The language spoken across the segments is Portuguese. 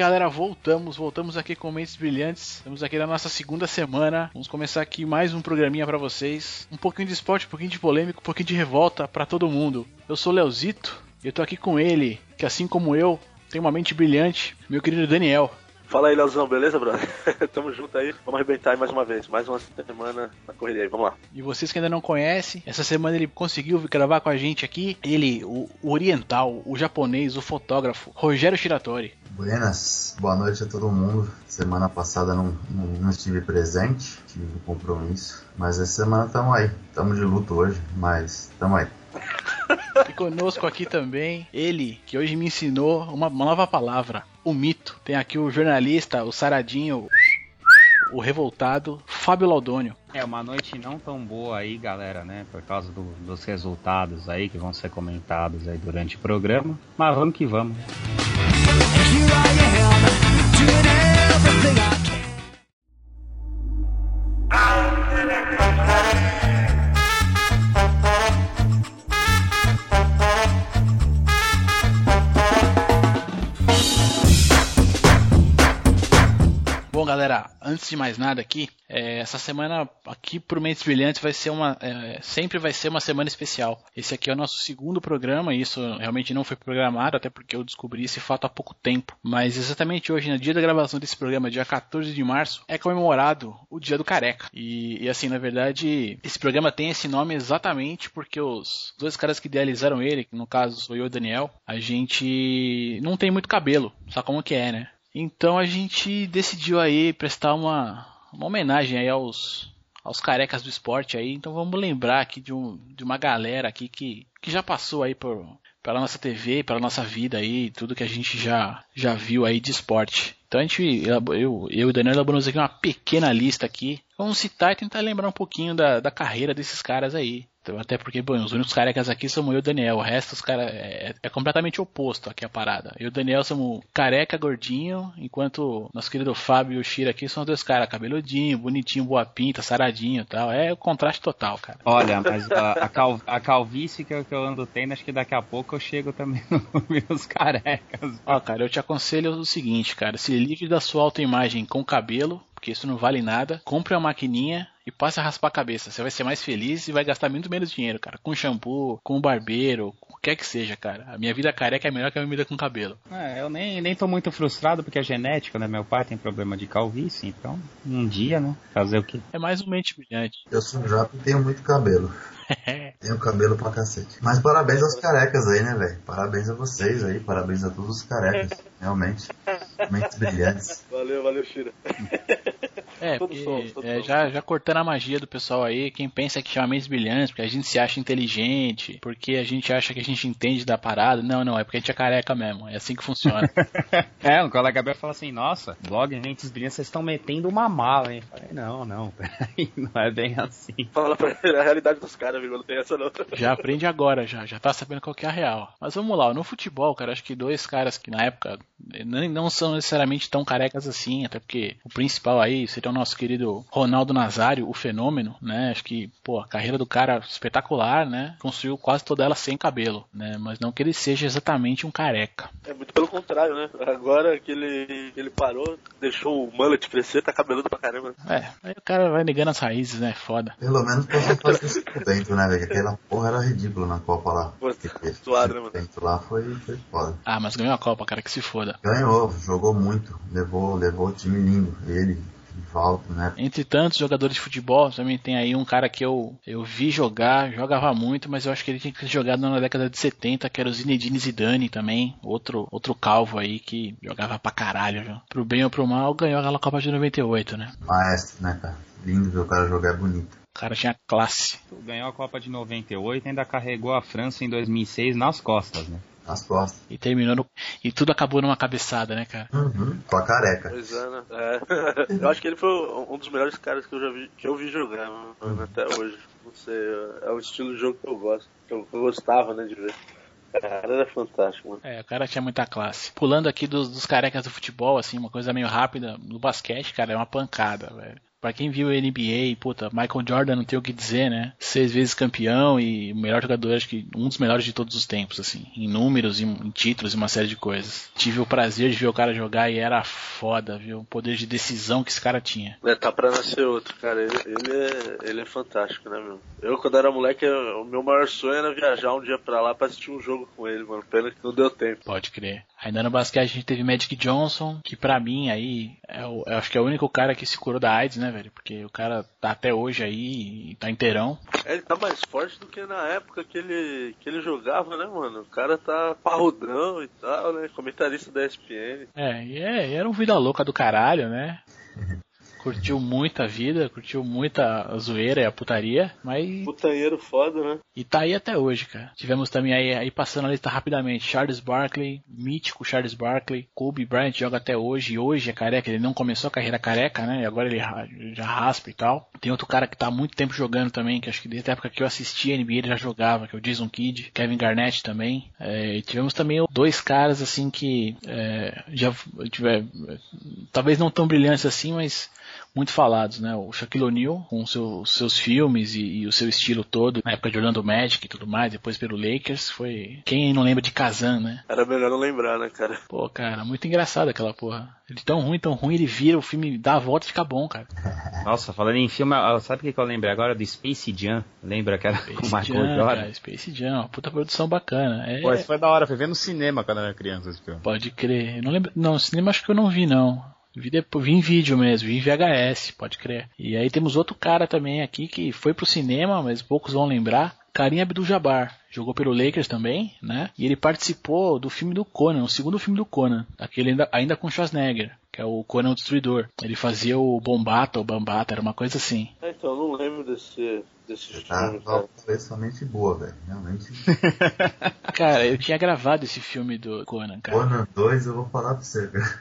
galera, voltamos, voltamos aqui com Mentes Brilhantes. Estamos aqui na nossa segunda semana. Vamos começar aqui mais um programinha para vocês. Um pouquinho de esporte, um pouquinho de polêmica, um pouquinho de revolta para todo mundo. Eu sou o Leozito e eu tô aqui com ele, que assim como eu, tem uma mente brilhante, meu querido Daniel. Fala aí, Leozão, beleza, brother? Tamo junto aí. Vamos arrebentar aí mais uma vez. Mais uma semana na correria aí. Vamos lá. E vocês que ainda não conhecem, essa semana ele conseguiu gravar com a gente aqui. Ele, o, oriental, o japonês, o fotógrafo, Rogério Shiratori. Buenas, boa noite a todo mundo. Semana passada não, não, não estive presente, tive um compromisso. Mas essa semana estamos aí. Estamos de luto hoje, mas estamos aí. E conosco aqui também, ele, que hoje me ensinou uma, uma nova palavra, o mito. Tem aqui o jornalista, o saradinho, o revoltado, Fábio Laudônio. É uma noite não tão boa aí, galera, né? Por causa do, dos resultados aí que vão ser comentados aí durante o programa. Mas vamos que vamos. Bom, galera, antes de mais nada aqui, é, essa semana aqui pro Mentes Brilhantes vai ser uma, é, sempre vai ser uma semana especial. Esse aqui é o nosso segundo programa, e isso realmente não foi programado, até porque eu descobri esse fato há pouco tempo. Mas exatamente hoje, no dia da gravação desse programa, dia 14 de março, é comemorado o Dia do Careca. E, e assim, na verdade, esse programa tem esse nome exatamente porque os dois caras que idealizaram ele, que no caso sou eu e o Daniel, a gente não tem muito cabelo, sabe como que é, né? Então a gente decidiu aí prestar uma, uma homenagem aí aos, aos carecas do esporte aí. Então vamos lembrar aqui de, um, de uma galera aqui que, que já passou aí por, pela nossa TV, pela nossa vida aí, tudo que a gente já, já viu aí de esporte. Então a gente, eu, eu e o Daniel elaboramos aqui uma pequena lista aqui. Vamos citar e tentar lembrar um pouquinho da, da carreira desses caras aí. Então, até porque, bom, os únicos carecas aqui somos eu e o Daniel. O resto, os caras é, é, completamente oposto aqui a parada. Eu e o Daniel somos careca, gordinho, enquanto nosso querido Fábio e o Shira aqui são os dois caras cabeludinho, bonitinho, boa pinta, saradinho e tal. É o contraste total, cara. Olha, mas a, a, cal, a calvície que eu, que eu ando tendo, acho que daqui a pouco eu chego também nos meus carecas. Ó, cara, eu te aconselho o seguinte, cara. Se livre da sua autoimagem com cabelo, porque isso não vale nada. Compre uma maquininha e passe a raspar a cabeça. Você vai ser mais feliz e vai gastar muito menos dinheiro, cara. Com shampoo, com barbeiro, com o que que seja, cara. A minha vida careca é melhor que a minha vida com cabelo. É, eu nem, nem tô muito frustrado porque é genético, né? Meu pai tem problema de calvície, então um dia, né? Fazer o quê? É mais um mente brilhante. Eu sou jovem e tenho muito cabelo. Tenho cabelo pra cacete. Mas parabéns aos carecas aí, né, velho? Parabéns a vocês aí, parabéns a todos os carecas. Realmente. Mentes brilhantes. Valeu, valeu, Shira. É, porque, é, já, já cortando a magia do pessoal aí, quem pensa que chama mentes brilhantes, porque a gente se acha inteligente, porque a gente acha que a gente entende da parada. Não, não, é porque a gente é careca mesmo. É assim que funciona. é, um colega meu falou assim, nossa, blog Mentes Brilhantes, vocês estão metendo uma mala, hein? Eu falei, não, não, peraí, não é bem assim. Fala pra ele a realidade dos caras, viu? Não tem essa não. Já aprende agora, já, já tá sabendo qual que é a real. Mas vamos lá, no futebol, cara, acho que dois caras que na época não, não são necessariamente tão carecas assim, até porque o principal aí seria o nosso querido Ronaldo Nazário, o fenômeno, né? Acho que, pô, a carreira do cara espetacular, né? Construiu quase toda ela sem cabelo, né? Mas não que ele seja exatamente um careca. É muito pelo contrário, né? Agora que ele, ele parou, deixou o mullet crescer, tá cabeludo pra caramba. É, aí o cara vai negando as raízes, né? Foda. Pelo menos passou fazer isso por dentro, né, velho? Aquela porra era ridícula na Copa lá. Pô, suado, né, mano? Dentro lá foi, foi foda. Ah, mas ganhou a Copa, cara, que se foda. Ganhou, jogou muito, levou, levou o time lindo. Ele, Rivaldo, né? Entre tantos jogadores de futebol, também tem aí um cara que eu, eu vi jogar, jogava muito, mas eu acho que ele tinha que ter jogado na década de 70, que era o Zinedine Zidane também, outro, outro calvo aí que jogava pra caralho, viu? Pro bem ou pro mal, ganhou aquela Copa de 98, né? Maestro, né, cara? Lindo ver o cara jogar, é bonito. O cara tinha classe. Ganhou a Copa de 98 e ainda carregou a França em 2006 nas costas, né? Nas costas. E terminou no... E tudo acabou numa cabeçada, né, cara? Uhum, com a careca. Pois é, né? É. Eu acho que ele foi um dos melhores caras que eu já vi, que eu vi jogar mano, até hoje. Não sei, é um estilo de jogo que eu gosto, que eu, gostava, né, de ver. O cara era fantástico, mano. É, o cara tinha muita classe. Pulando aqui dos, dos carecas do futebol, assim, uma coisa meio rápida, no basquete, cara, é uma pancada, velho. Pra quem viu a NBA, puta, Michael Jordan não tem o que dizer, né? Seis vezes campeão e o melhor jogador, acho que um dos melhores de todos os tempos, assim. Em números, em, em títulos e uma série de coisas. Tive o prazer de ver o cara jogar e era foda, viu? O poder de decisão que esse cara tinha. É, tá pra nascer outro, cara. Ele, ele, é, ele é fantástico, né, meu? Eu, quando era moleque, o meu maior sonho era viajar um dia pra lá pra assistir um jogo com ele, mano. Pena que não deu tempo. Pode crer. Ainda no basquete a gente teve Magic Johnson, que pra mim aí, é o, eu acho que é o único cara que se curou da AIDS, né, velho? Porque o cara tá até hoje aí, tá inteirão. É, ele tá mais forte do que na época que ele, que ele jogava, né, mano? O cara tá parrudão e tal, né? Comentarista da ESPN. É, e é, era um vida louca do caralho, né? Curtiu muito a vida, curtiu muita zoeira e a putaria, mas. Putanheiro foda, né? E tá aí até hoje, cara. Tivemos também aí, aí passando a lista rapidamente: Charles Barkley, mítico Charles Barkley, Kobe Bryant joga até hoje, e hoje é careca, ele não começou a carreira careca, né? E agora ele já raspa e tal. Tem outro cara que tá há muito tempo jogando também, que acho que desde a época que eu assisti a NBA ele já jogava, que é o Jason Kidd, Kevin Garnett também. É, tivemos também dois caras assim que é, já tiver, talvez não tão brilhantes assim, mas muito falados, né? O Shaquille O'Neal, com seu, seus filmes e, e, o seu estilo todo, na época de Orlando Magic e tudo mais, depois pelo Lakers, foi... Quem não lembra de Kazan, né? Era melhor não lembrar, né, cara? Pô, cara, muito engraçado aquela porra. Ele tão ruim, tão ruim, ele vira o filme, dá a volta e fica bom, cara. Nossa, falando em filme, sabe o que eu lembrei agora? Do Space Jam. Lembra que era Space com o Michael Jordan? Space Jam, uma puta produção bacana. É... Pô, isso foi da hora, foi ver no cinema quando eu era criança esse filme. Pode crer. Eu não lembro. Não, cinema acho que eu não vi, não. Vi, depois, vi em vídeo mesmo, vi em VHS, pode crer. E aí temos outro cara também aqui que foi pro cinema, mas poucos vão lembrar. Karim Abdul-Jabbar. Jogou pelo Lakers também, né? E ele participou do filme do Conan, o segundo filme do Conan. Aquele ainda, ainda com Schwarzenegger, que é o Conan o Destruidor. Ele fazia o Bombata, o Bambata, era uma coisa assim. É, então, eu não lembro desse, desse tá, filme. Tá, talvez somente boa, velho. Realmente. cara, eu tinha gravado esse filme do Conan, cara. Conan 2, eu vou falar pra você, cara.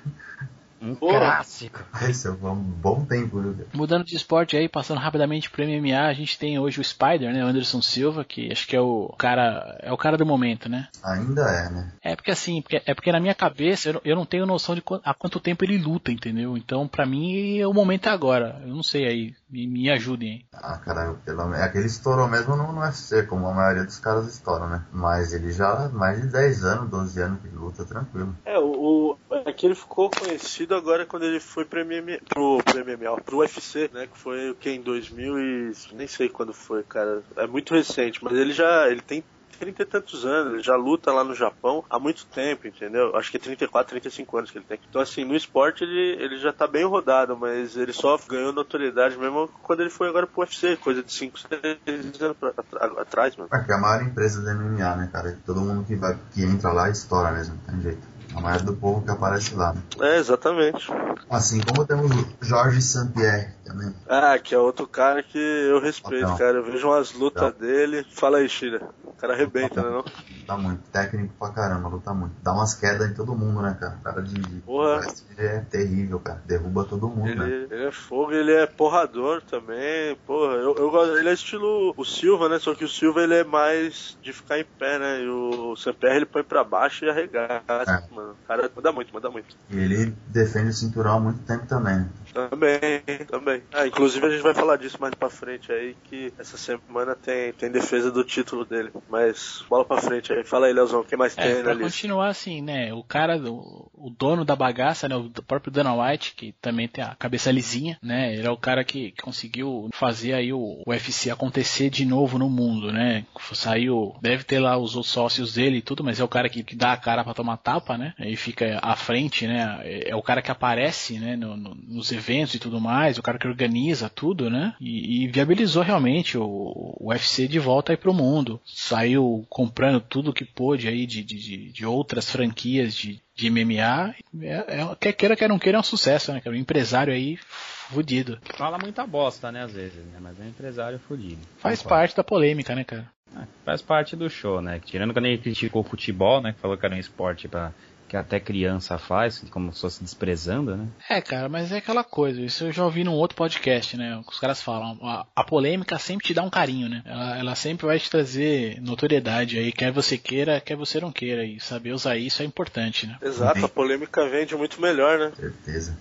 Um Porra. clássico. Esse é um bom tempo, viu? Mudando de esporte aí, passando rapidamente pro MMA, a gente tem hoje o Spider, né? O Anderson Silva, que acho que é o cara. É o cara do momento, né? Ainda é, né? É porque assim, porque, é porque na minha cabeça eu, eu não tenho noção de há quanto tempo ele luta, entendeu? Então, pra mim, o momento é agora. Eu não sei aí. Me, me ajudem aí. Ah, cara, pelo, é que ele estourou mesmo no, no UFC, como a maioria dos caras estouram, né? Mas ele já há mais de 10 anos, 12 anos que luta tranquilo. É, o, o é que ele ficou conhecido agora quando ele foi pro MMA, pro, pro MMA, pro UFC, né? Que foi o que em 2000 e nem sei quando foi, cara. É muito recente, mas ele já ele tem 30 e tantos anos, ele já luta lá no Japão há muito tempo, entendeu? Acho que é 34, 35 anos que ele tem. Então, assim, no esporte ele, ele já tá bem rodado, mas ele só ganhou notoriedade mesmo quando ele foi agora pro UFC, coisa de 5, 6 anos pra, atrás, mano. É que é a maior empresa da MMA, né, cara? Todo mundo que, vai, que entra lá estoura mesmo, não tem jeito. A maioria do povo que aparece lá. Né? É, exatamente. Assim como temos o Jorge Saint-Pierre também. Ah, que é outro cara que eu respeito, Papel. cara. Eu vejo umas lutas dele. Fala aí, Shira. O cara arrebenta, né não? Luta muito. Técnico pra caramba, luta muito. Dá umas quedas em todo mundo, né, cara? O cara de, Porra. é terrível, cara. Derruba todo mundo, ele, né? Ele é fogo, ele é porrador também. Porra, eu, eu gosto. Ele é estilo o Silva, né? Só que o Silva ele é mais de ficar em pé, né? E o Saint-Pierre ele põe pra baixo e arregaça. É mano. O cara manda muito, manda muito. E ele defende o cinturão há muito tempo também, né? Também, também. Ah, inclusive a gente vai falar disso mais pra frente aí, que essa semana tem, tem defesa do título dele. Mas bola pra frente aí. Fala aí, Leozão, o que mais é, tem pra lista? continuar assim, né? O cara, o, o dono da bagaça, né? O próprio Dana White, que também tem a cabeça lisinha, né? Ele é o cara que, que conseguiu fazer aí o, o UFC acontecer de novo no mundo, né? Saiu, deve ter lá os outros sócios dele e tudo, mas é o cara que, que dá a cara pra tomar tapa, né? Aí fica à frente, né? É, é o cara que aparece, né? No, no, nos eventos e tudo mais, o cara que organiza tudo, né? E, e viabilizou realmente o, o, UFC de volta aí pro mundo. Saiu comprando tudo que pôde aí de, de, de outras franquias de, de MMA. É, é, quer queira, quer não queira, é um sucesso, né? Um empresário aí fudido. Fala muita bosta, né, às vezes, né? Mas é um empresário fudido. Faz parte da polêmica, né, cara? É, faz parte do show, né? Tirando quando ele criticou o futebol, né? Que falou que era um esporte para que até criança faz, como se fosse desprezando, né? É, cara, mas é aquela coisa, isso eu já ouvi num outro podcast, né? Os caras falam, a, a polêmica sempre te dá um carinho, né? Ela, ela, sempre vai te trazer notoriedade aí, quer você queira, quer você não queira, e saber usar isso é importante, né? Exato, a polêmica vende muito melhor, né? Certeza.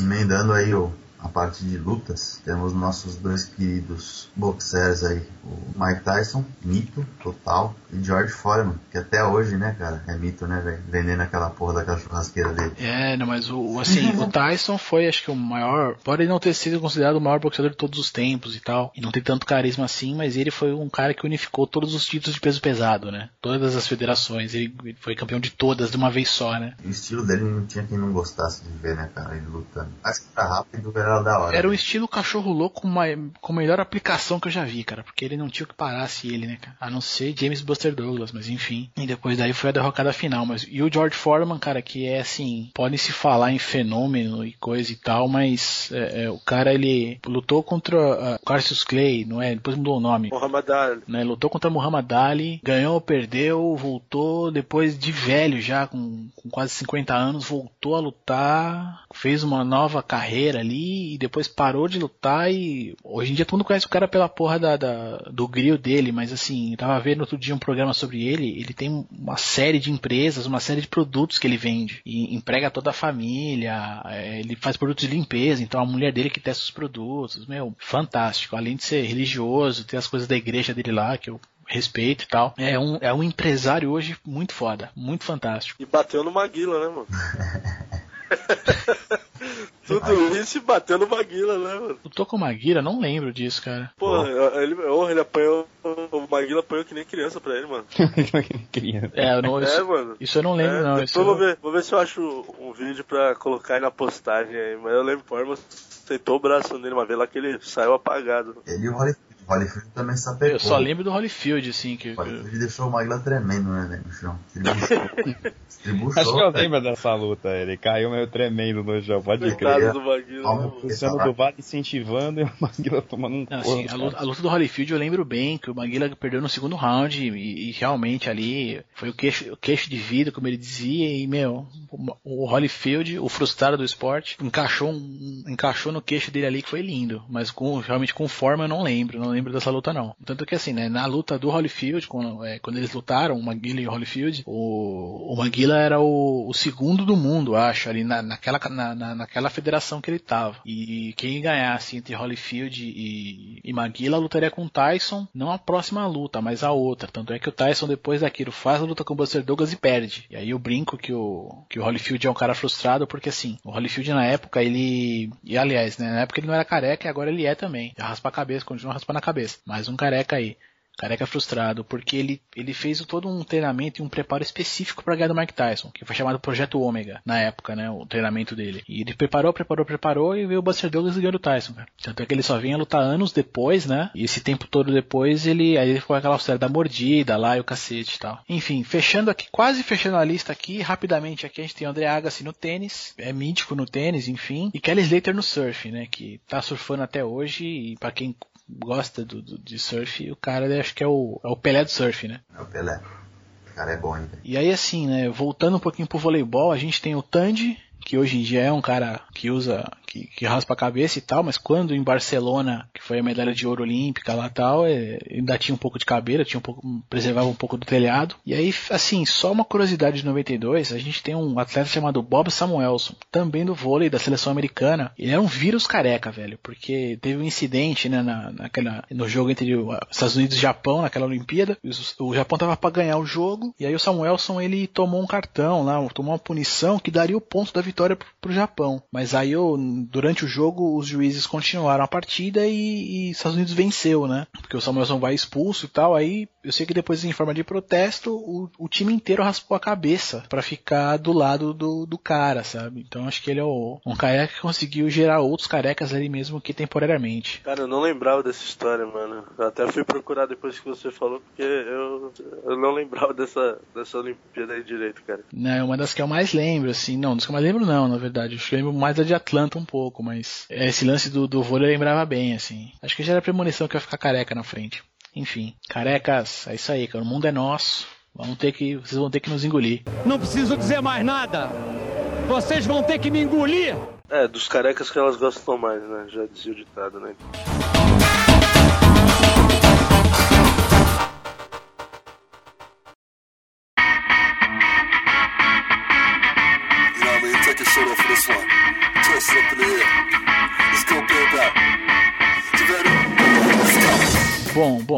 Emendando aí o, a parte de lutas, temos nossos dois queridos boxers aí, o Mike Tyson, mito total, e George Foreman, que até hoje, né, cara, é mito, né, velho, vendendo aquela porra daquela churrasqueira dele. É, não, mas o, assim, o Tyson foi, acho que o maior, pode não ter sido considerado o maior boxeador de todos os tempos e tal, e não tem tanto carisma assim, mas ele foi um cara que unificou todos os títulos de peso pesado, né, todas as federações, ele foi campeão de todas de uma vez só, né. O estilo dele não tinha quem não gostasse de ver, né, cara, ele lutando. Mas que tá rápido, era da hora. Era o estilo cachorro louco com, a melhor aplicação que eu já vi, cara, porque ele não tinha o que parasse ele, né, cara, a não ser James Buster Douglas, mas enfim. E depois daí foi a derrocada final, mas e o George Foreman, cara, que é assim, pode se falar em fenômeno e coisa e tal, mas é, é, o cara ele lutou contra uh, Cassius Clay, não é? Depois mudou o nome. Muhammad Ali. Né? Lutou contra Muhammad Ali, ganhou, perdeu, voltou depois de velho já, com, com quase 50 anos, voltou a lutar, fez uma nova carreira ali e depois parou de lutar e hoje em dia todo mundo conhece o cara pela porra da, da do grill dele, mas assim, eu tava vendo outro dia um programa sobre ele, ele tem uma série de empresas, uma série de produtos que ele vende e emprega toda a família, é, ele faz produtos de limpeza, então a mulher dele que testa os produtos, meu, fantástico, além de ser religioso, ter as coisas da igreja dele lá, que eu respeito e tal. É um, é um empresário hoje muito foda, muito fantástico. E bateu no Maguila, né, mano? Tudo isso e bateu no Maguila, né, mano? Lutou com o Maguila? Não lembro disso, cara. Pô, ele, oh, ele apanhou. O Maguila apanhou que nem criança pra ele, mano. criança. É, eu não, isso, É, mano. isso eu não lembro, É, não. depois Isso eu vou ver, vou ver se eu acho um vídeo pra colocar aí na postagem aí. Mas eu lembro que o Forma aceitou o braço nele uma vez lá que ele saiu apagado. Ele e o Holyfield. Também sapecou. Eu só lembro do Holyfield, assim, que. O Holyfield deixou o Magla tremendo, né, velho, no chão. Estribuchou. Estribuchou, Acho que eu lembro dessa luta. Ele caiu meio tremendo no chão, pode crer. Do Maguila. Luciano do Vale incentivando e o Maguila tomando um Não, assim, a, luta, a luta do Holyfield eu lembro bem, que o Maguila perdeu no segundo round e, e realmente ali foi o queixo, o queixo de vida, como ele dizia, e meu, o, o Holyfield, o frustrado do esporte, encaixou, um- encaixou no queixo dele ali que foi lindo, mas com, realmente com forma eu não lembro, não lembro dessa luta não. Tanto que assim, né, na luta do Holyfield, quando, é, quando eles lutaram, o Maguila e o Holyfield, o, o Maguila era o, o segundo do mundo, acho, ali na, naquela, na, na- naquela federação que ele tava. E quem ganhasse entre Holyfield e, e Maguila lutaria com o Tyson, não a próxima luta, mas a outra. Tanto é que o Tyson depois daquilo faz a luta com o Buster Douglas e perde. E aí eu brinco que o, que o Holyfield é um cara frustrado, porque assim, o Holyfield na época ele. E aliás, né, na época ele não era careca e agora ele é também. Já raspa a cabeça, continua raspando a cabeça. Mais um careca aí. Careca frustrado, porque ele, ele fez todo um treinamento e um preparo específico para ganhar do Mike Tyson, que foi chamado Projeto Ômega, na época, né, o treinamento dele. E ele preparou, preparou, preparou e veio o Buster Douglas e ganhou do Tyson, cara. Tanto é que ele só vinha lutar anos depois, né, e esse tempo todo depois ele, aí ele ficou aquela história da mordida lá e o cacete e tal. Enfim, fechando aqui, quase fechando a lista aqui, rapidamente aqui a gente tem o André Agassi no tênis, é mítico no tênis, enfim, e Kelly Slater no surf, né, que tá surfando até hoje e para quem gosta do, do- de surf, o cara eu acho que é o, é o Pelé do surf, né? É o Pelé. O cara é bom, velho. E aí assim, né, voltando um pouquinho pro voleibol, a gente tem o Tandy, que hoje em dia é um cara que usa, que, que raspa a cabeça e tal, mas quando em Barcelona, que foi a medalha de ouro olímpica lá tal, é, ainda tinha um pouco de cabelo, tinha um pouco, preservava um pouco do telhado. E aí, assim, só uma curiosidade de 92, a gente tem um atleta chamado Bob Samuelson, também do vôlei da seleção americana. Ele era um vírus careca, velho, porque teve um incidente, né, na, naquela, no jogo entre os Estados Unidos e Japão, naquela Olimpíada. O Japão tava para ganhar o jogo, e aí o Samuelson ele tomou um cartão lá, tomou uma punição que daria o ponto da vitória pro, pro Japão. Mas aí eu, durante o jogo os juízes continuaram a partida e, e os Estados Unidos venceu, né? Porque o Samuelson vai expulso e tal. Aí eu sei que depois em forma de protesto o, o time inteiro raspou a cabeça pra ficar do lado do, do cara, sabe? Então acho que ele é o, um careca que conseguiu gerar outros carecas ali mesmo que temporariamente. Cara, eu não lembrava dessa história, mano. Eu até fui procurar depois que você falou, porque eu, eu não lembrava dessa, dessa Olimpíada aí direito, cara. Não, é uma das que eu mais lembro, assim. Não, das que eu mais lembro não, na verdade. Eu lembro mais da de Atlanta um pouco, mas esse lance do, do vôlei eu lembrava bem, assim. Acho que já era premonição que eu ia ficar careca na frente. Enfim, carecas, é isso aí, cara. O mundo é nosso. Vamos ter que, vocês vão ter que nos engolir. Não preciso dizer mais nada. Vocês vão ter que me engolir. É, dos carecas que elas gostam mais, né? Já dizia o ditado, né?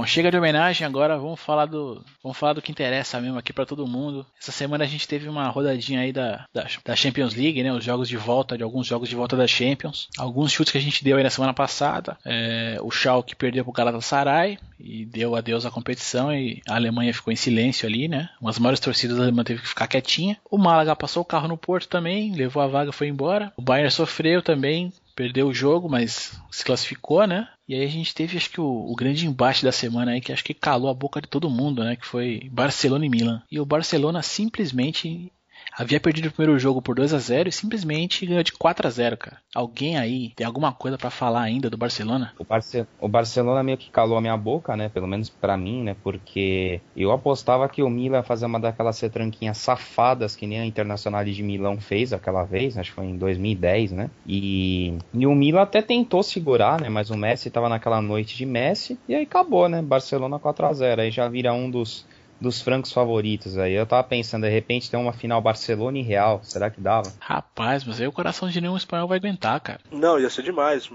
Chega de homenagem agora, vamos falar do, vamos falar do que interessa mesmo aqui para todo mundo. Essa semana a gente teve uma rodadinha aí da, da, da, Champions League, né? Os jogos de volta, de alguns jogos de volta da Champions. Alguns chutes que a gente deu aí na semana passada. É, o Schalke perdeu pro Galatasaray e deu adeus à competição e a Alemanha ficou em silêncio ali, né? Umas maiores torcidas da Alemanha teve que ficar quietinha. O Málaga passou o carro no Porto também, levou a vaga, foi embora. O Bayern sofreu também, perdeu o jogo, mas se classificou, né? E aí a gente teve, acho que o, o, grande embate da semana aí, que acho que calou a boca de todo mundo, né? Que foi Barcelona e Milan. E o Barcelona simplesmente havia perdido o primeiro jogo por 2 a 0 e simplesmente ganhou de 4 a 0 cara. Alguém aí tem alguma coisa para falar ainda do Barcelona? O, Barce o, Barcelona meio que calou a minha boca, né? Pelo menos para mim, né? Porque eu apostava que o Milan ia fazer uma daquelas retranquinhas safadas que nem a Internacional de Milão fez aquela vez, acho que foi em 2010, né? E, e o Milan até tentou segurar, né? Mas o Messi tava naquela noite de Messi e aí acabou, né? Barcelona 4 a 0 Aí já vira um dos dos francos favoritos aí. Eu tava pensando, de repente tem uma final Barcelona e Real. Será que dava? Rapaz, mas aí o coração de nenhum espanhol vai aguentar, cara. Não, ia ser demais.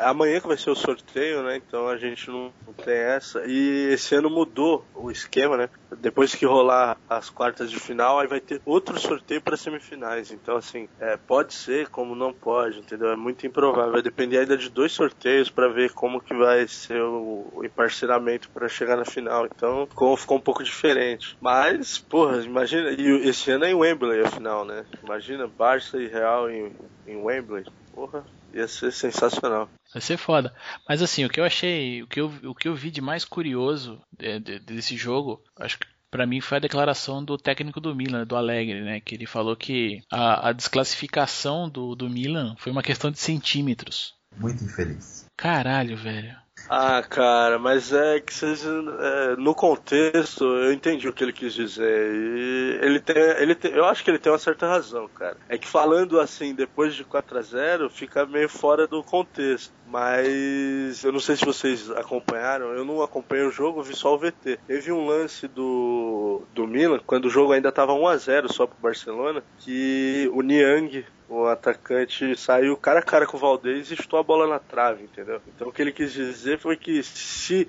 Amanhã que vai ser o sorteio, né? Então a gente não, tem essa. E esse ano mudou o esquema, né? Depois que rolar as quartas de final, aí vai ter outro sorteio para semifinais. Então, assim, é, pode ser como não pode, entendeu? É muito improvável. Vai depender ainda de dois sorteios para ver como que vai ser o, o emparceramento para chegar na final. Então, ficou, ficou um pouco difícil diferente. Mas, porra, imagina. E esse ano é em Wembley a final, né? Imagina Barça e Real em, em Wembley. Porra, ia ser sensacional. Vai ser foda. Mas assim, o que eu achei, o que eu, o que eu vi de mais curioso de, de, desse jogo, acho que para mim foi a declaração do técnico do Milan, do Alegre, né? Que ele falou que a, a desclassificação do, do Milan foi uma questão de centímetros. Muito infeliz. Caralho, velho. Ah, cara, mas é que é, no contexto eu entendi o que ele quis dizer. E ele tem, ele tem, eu acho que ele tem uma certa razão, cara. É que falando assim, depois de 4 a 0 fica meio fora do contexto. Mas eu não sei se vocês acompanharam, eu não acompanhei o jogo, vi só o VT. Teve um lance do, do Milan, quando o jogo ainda estava 1 a 0 só pro Barcelona, que o Niang o atacante saiu cara a cara com o Valdez e chutou a bola na trave, entendeu? Então o que ele quis dizer foi que se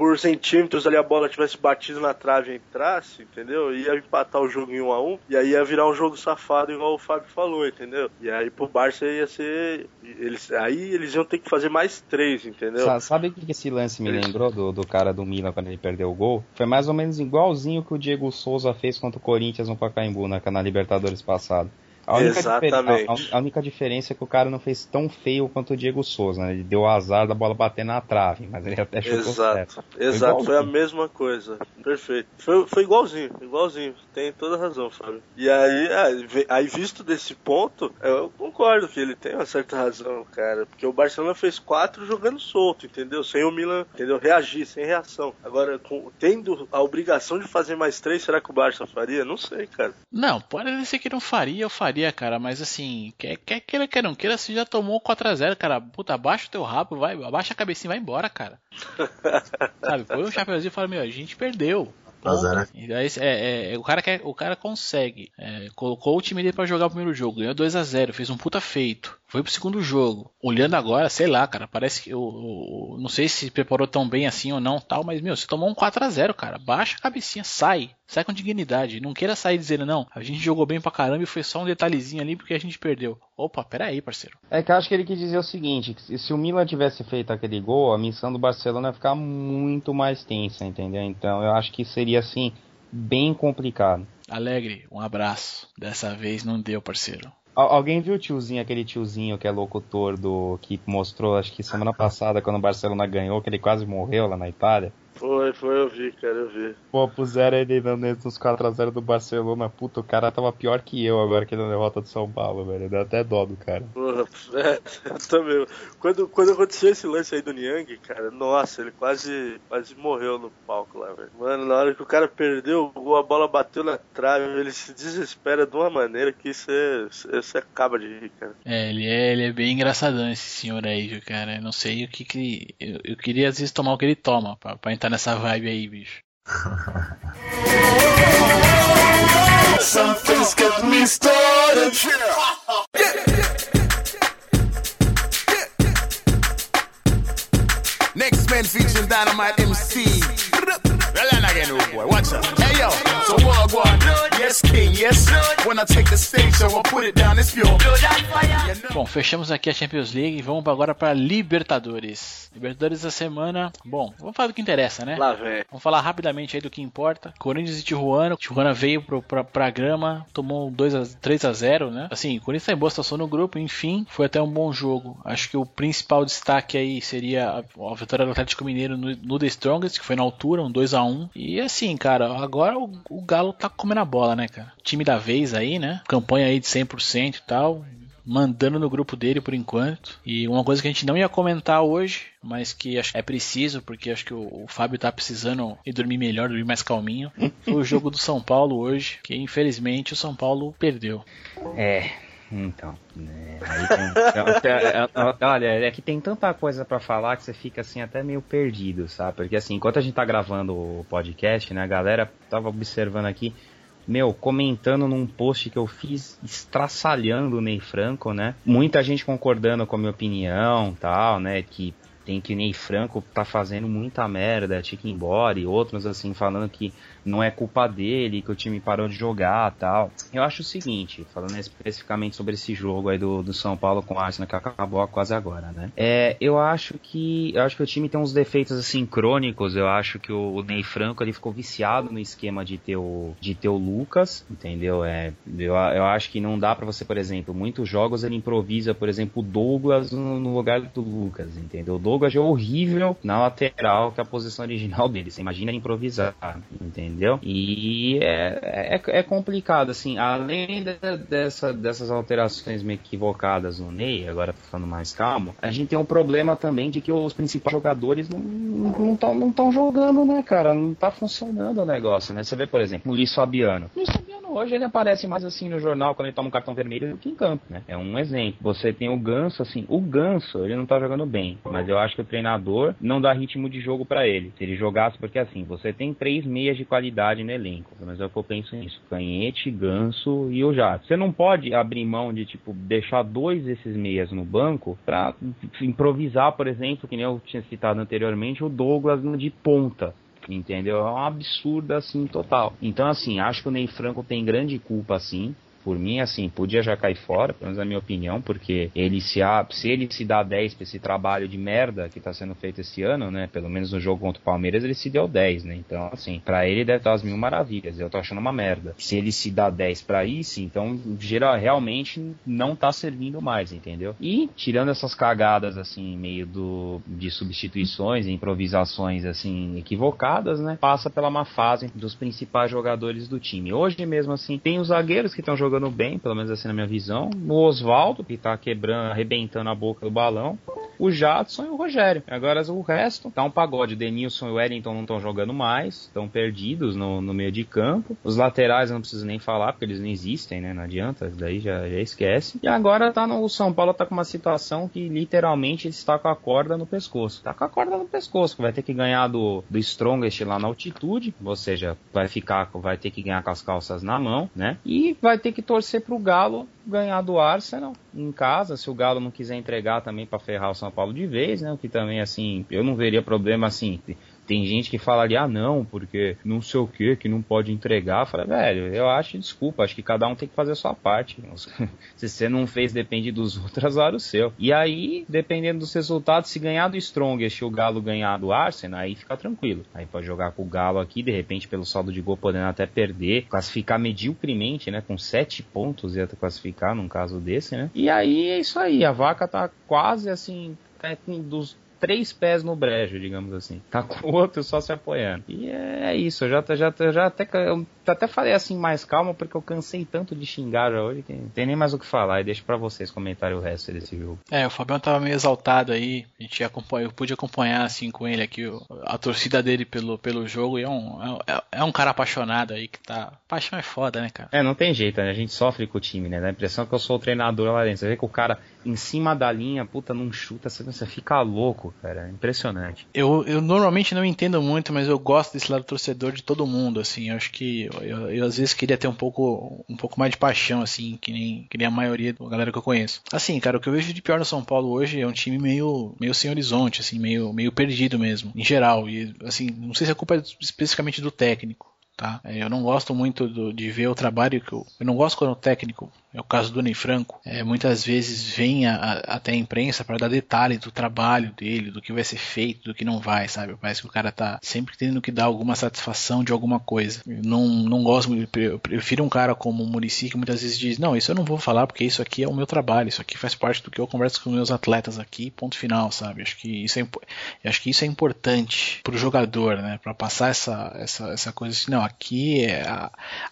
por centímetros ali a bola tivesse batido na trave e entrasse, entendeu? Ia empatar o jogo em 1 a 1 e aí ia virar um jogo safado, igual o Fábio falou, entendeu? E aí pro Barça ia ser. Eles, aí eles iam ter que fazer mais três, entendeu? Sabe o que esse lance me lembrou do, do cara do Milan quando ele perdeu o gol? Foi mais ou menos igualzinho que o Diego Souza fez contra o Corinthians no Pacaembu na, na Libertadores passado. A única, Exatamente. A, a, única diferença é que o cara não fez tão feio quanto o Diego Souza, né? Ele deu o azar da bola bater na trave, mas ele até chutou Exato, certo. exato, foi, foi a mesma coisa. Perfeito. Foi, foi igualzinho, igualzinho. Tem toda razão, Fábio. E aí, é, aí, visto desse ponto, eu concordo que ele tem uma certa razão, cara. Porque o Barcelona fez quatro jogando solto, entendeu? Sem o Milan, entendeu? Reagir, sem reação. Agora, com, tendo a obrigação de fazer mais três, será que o Barça faria? Não sei, cara. Não, pode ser que não faria, eu faria faria, cara, mas assim, quer, quer queira, quer não queira, você já tomou 4x0, cara. Puta, abaixa o teu rabo, vai, abaixa a cabecinha e vai embora, cara. Sabe, põe um chapeuzinho e fala, meu, a gente perdeu. E aí, é, é, o, cara quer, o cara consegue. É, colocou o time dele pra jogar o primeiro jogo, ganhou 2 a 0 fez um puta feito. Foi pro segundo jogo. Olhando agora, sei lá, cara, parece que eu, eu, não sei se preparou tão bem assim ou não, tal, mas meu, você tomou um 4 a 0 cara. Baixa a cabecinha, sai. Sai com dignidade. Não queira sair dizendo, não, a gente jogou bem pra caramba e foi só um detalhezinho ali porque a gente perdeu. Opa, pera aí, parceiro. É que eu acho que ele quis dizer o seguinte: se o Milan tivesse feito aquele gol, a missão do Barcelona ia ficar muito mais tensa, entendeu? Então eu acho que seria assim, bem complicado. Alegre, um abraço. Dessa vez não deu, parceiro. Alguém viu o tiozinho, aquele tiozinho que é locutor do. que mostrou, acho que semana passada, quando o Barcelona ganhou, que ele quase morreu lá na Itália? Foi, foi, eu vi, cara, eu vi. Pô, puseram ele nos 4x0 do Barcelona. Puta, o cara tava pior que eu agora que na derrota do São Paulo, velho. Deu até dó do cara. Porra, é, também. Quando, quando aconteceu esse lance aí do Niang, cara, nossa, ele quase, quase morreu no palco lá, velho. Mano, na hora que o cara perdeu, a bola bateu na trave, ele se desespera de uma maneira que você, você acaba de rir, cara. É, ele é, ele é bem engraçadão esse senhor aí, viu, cara? Eu não sei o que que. Eu, eu queria às vezes tomar o que ele toma, pra, pra entrar nessa vibe aí, bicho. Something's got me started. Next man featuring Dynamite MC. Well, again, oh boy, watch out. Hey yo, so what? Yes, king, yes. When I take the stage, so I put it down, it's pure. Bom, fechamos aqui a Champions League e vamos agora para Libertadores. Libertadores da semana. Bom, vamos falar do que interessa, né? Lá vem. Vamos falar rapidamente aí do que importa. Corinthians e Tijuana. Tijuana veio pro, pra, pra grama, tomou 2 a, 3 a 0 né? Assim, o Corinthians tá em boa situação no grupo, enfim, foi até um bom jogo. Acho que o principal destaque aí seria a, a vitória do Atlético Mineiro no, no The Strongest, que foi na altura, um 2 a 1 E assim, cara, agora o, o Galo tá comendo a bola, né, cara? Time da vez aí, né? Campanha aí de 100% e tal mandando no grupo dele por enquanto. E uma coisa que a gente não ia comentar hoje, mas que é preciso, porque acho que o, o Fábio tá precisando ir dormir melhor, dormir mais calminho. Foi o jogo do São Paulo hoje, que infelizmente o São Paulo perdeu. É, então. né, tem- é, é, olha, é que tem tanta coisa pra falar que você fica assim até meio perdido, sabe? Porque assim, enquanto a gente tá gravando o podcast, né, a galera tava observando aqui, meu, comentando num post que eu fiz estraçalhando o Ney Franco, né? Muita gente concordando com a minha opinião, tal, né, que tem que o Ney Franco tá fazendo muita merda, tinha que ir embora, e outros assim falando que não é culpa dele, que o time parou de jogar tal. Eu acho o seguinte, falando especificamente sobre esse jogo aí do, do São Paulo com o Arsenal que acabou quase agora, né? É, eu acho que eu acho que o time tem uns defeitos assim crônicos. Eu acho que o, o Ney Franco ele ficou viciado no esquema de ter o de ter o Lucas, entendeu? É, eu, eu acho que não dá pra você, por exemplo, muitos jogos ele improvisa, por exemplo, o Douglas no, no lugar do Lucas, entendeu? O Douglas é horrível na lateral, que é a posição original dele. Você imagina ele improvisar, entendeu? E é, é, é complicado, assim, além de- dessa, dessas alterações meio equivocadas no Ney, agora tô falando mais calmo, a gente tem um problema também de que os principais jogadores não estão não tão jogando, né, cara? Não tá funcionando o negócio, né? Você vê, por exemplo, o Luiz Fabiano. Luiz Fabiano hoje ele aparece mais assim no jornal quando ele toma um cartão vermelho do que em campo, né? É um exemplo. Você tem o Ganso, assim, o Ganso, ele não tá jogando bem, mas eu acho que o treinador não dá ritmo de jogo pra ele. Se ele jogasse, porque assim, você tem três meias de qualidade no elenco, mas é o que eu penso nisso. Canhete, Ganso e o Jato. Você não pode abrir mão de, tipo, deixar dois desses meias no banco pra improvisar, por exemplo, que nem eu tinha citado anteriormente, o Douglas de ponta. Entendeu? É um absurdo assim total. Então, assim, acho que o Ney Franco tem grande culpa, assim. Por mim, assim, podia já cair fora, pelo menos na minha opinião, porque ele se, se ele se dá 10 pra esse trabalho de merda que tá sendo feito esse ano, né? Pelo menos no jogo contra o Palmeiras ele se deu 10, né? Então, assim, pra ele deve estar as mil maravilhas. Eu tô achando uma merda. Se ele se dá 10 pra isso, então geral, realmente não tá servindo mais, entendeu? E tirando essas cagadas, assim, meio do de substituições improvisações, assim, equivocadas, né? Passa pela má fase dos principais jogadores do time. Hoje mesmo, assim, tem os zagueiros que estão jogando bem, pelo menos assim na minha visão. O Oswaldo, que tá quebrando, arrebentando a boca do balão. O Jadson e o Rogério. Agora o resto tá um pagode. O Denilson e o Wellington não estão jogando mais, estão perdidos no, no meio de campo. Os laterais eu não preciso nem falar, porque eles não existem, né? Não adianta, daí já, já esquece. E agora tá no o São Paulo tá com uma situação que literalmente está com a corda no pescoço. Tá com a corda no pescoço, vai ter que ganhar do, do Strongest lá na altitude, ou seja, vai ficar, vai ter que ganhar com as calças na mão, né? E vai ter que torcer pro Galo ganhar do Arsenal em casa, se o Galo não quiser entregar também para ferrar o São Paulo de vez, né? O que também assim, eu não veria problema assim. Tem gente que falaria, ah não, porque não sei o que, que não pode entregar. Fala, velho, eu acho, desculpa, acho que cada um tem que fazer a sua parte. Se você não fez, depende dos outros, azar o seu. E aí, dependendo dos resultados, se ganhar do Strongest e o Galo ganhar do Arsenal, aí fica tranquilo. Aí pode jogar com o Galo aqui, de repente, pelo saldo de gol, podendo até perder, classificar medíocremente, né? Com sete pontos ia classificar num caso desse, né? E aí é isso aí, a vaca tá quase assim, é, dos três pés no brejo, digamos assim. Tá com o outro só se apoiando. E é isso, eu já, já, já até, eu até falei assim mais calma, porque eu cansei tanto de xingar já hoje que não tem nem mais o que falar. E deixo pra vocês comentarem o resto desse jogo. É, o Fabião tava meio exaltado aí. A gente acompanha, eu pude acompanhar assim com ele aqui a torcida dele pelo, pelo jogo. E é um, é, é um cara apaixonado aí que tá. Paixão é foda, né, cara? É, não tem jeito, né? A gente sofre com o time, né? Dá a impressão que eu sou o treinador lá dentro. Você vê que o cara em cima da linha, puta, não chuta, você, fica louco. cara. Impressionante. Eu, eu normalmente não entendo muito, mas eu gosto desse lado torcedor de todo mundo, assim. Eu acho que eu, eu, às vezes queria ter um pouco, um pouco mais de paixão, assim, que nem, que nem a maioria da galera que eu conheço. Assim, cara, o que eu vejo de pior no São Paulo hoje é um time meio, meio sem horizonte, assim, meio, meio perdido mesmo, em geral. E, assim, não sei se a culpa é especificamente do técnico. Tá? Eu não gosto muito do, de ver o trabalho que eu, eu não gosto quando o técnico é o caso do Ney Franco, é, muitas vezes vem a, a, até a imprensa para dar detalhe do trabalho dele, do que vai ser feito, do que não vai, sabe? Parece que o cara tá sempre tendo que dar alguma satisfação de alguma coisa. Eu não, não gosto, eu prefiro um cara como o Murici que muitas vezes diz: Não, isso eu não vou falar porque isso aqui é o meu trabalho, isso aqui faz parte do que eu converso com meus atletas aqui, ponto final, sabe? Acho que isso é, acho que isso é importante pro jogador, né? Para passar essa, essa, essa coisa assim: Não, aqui é,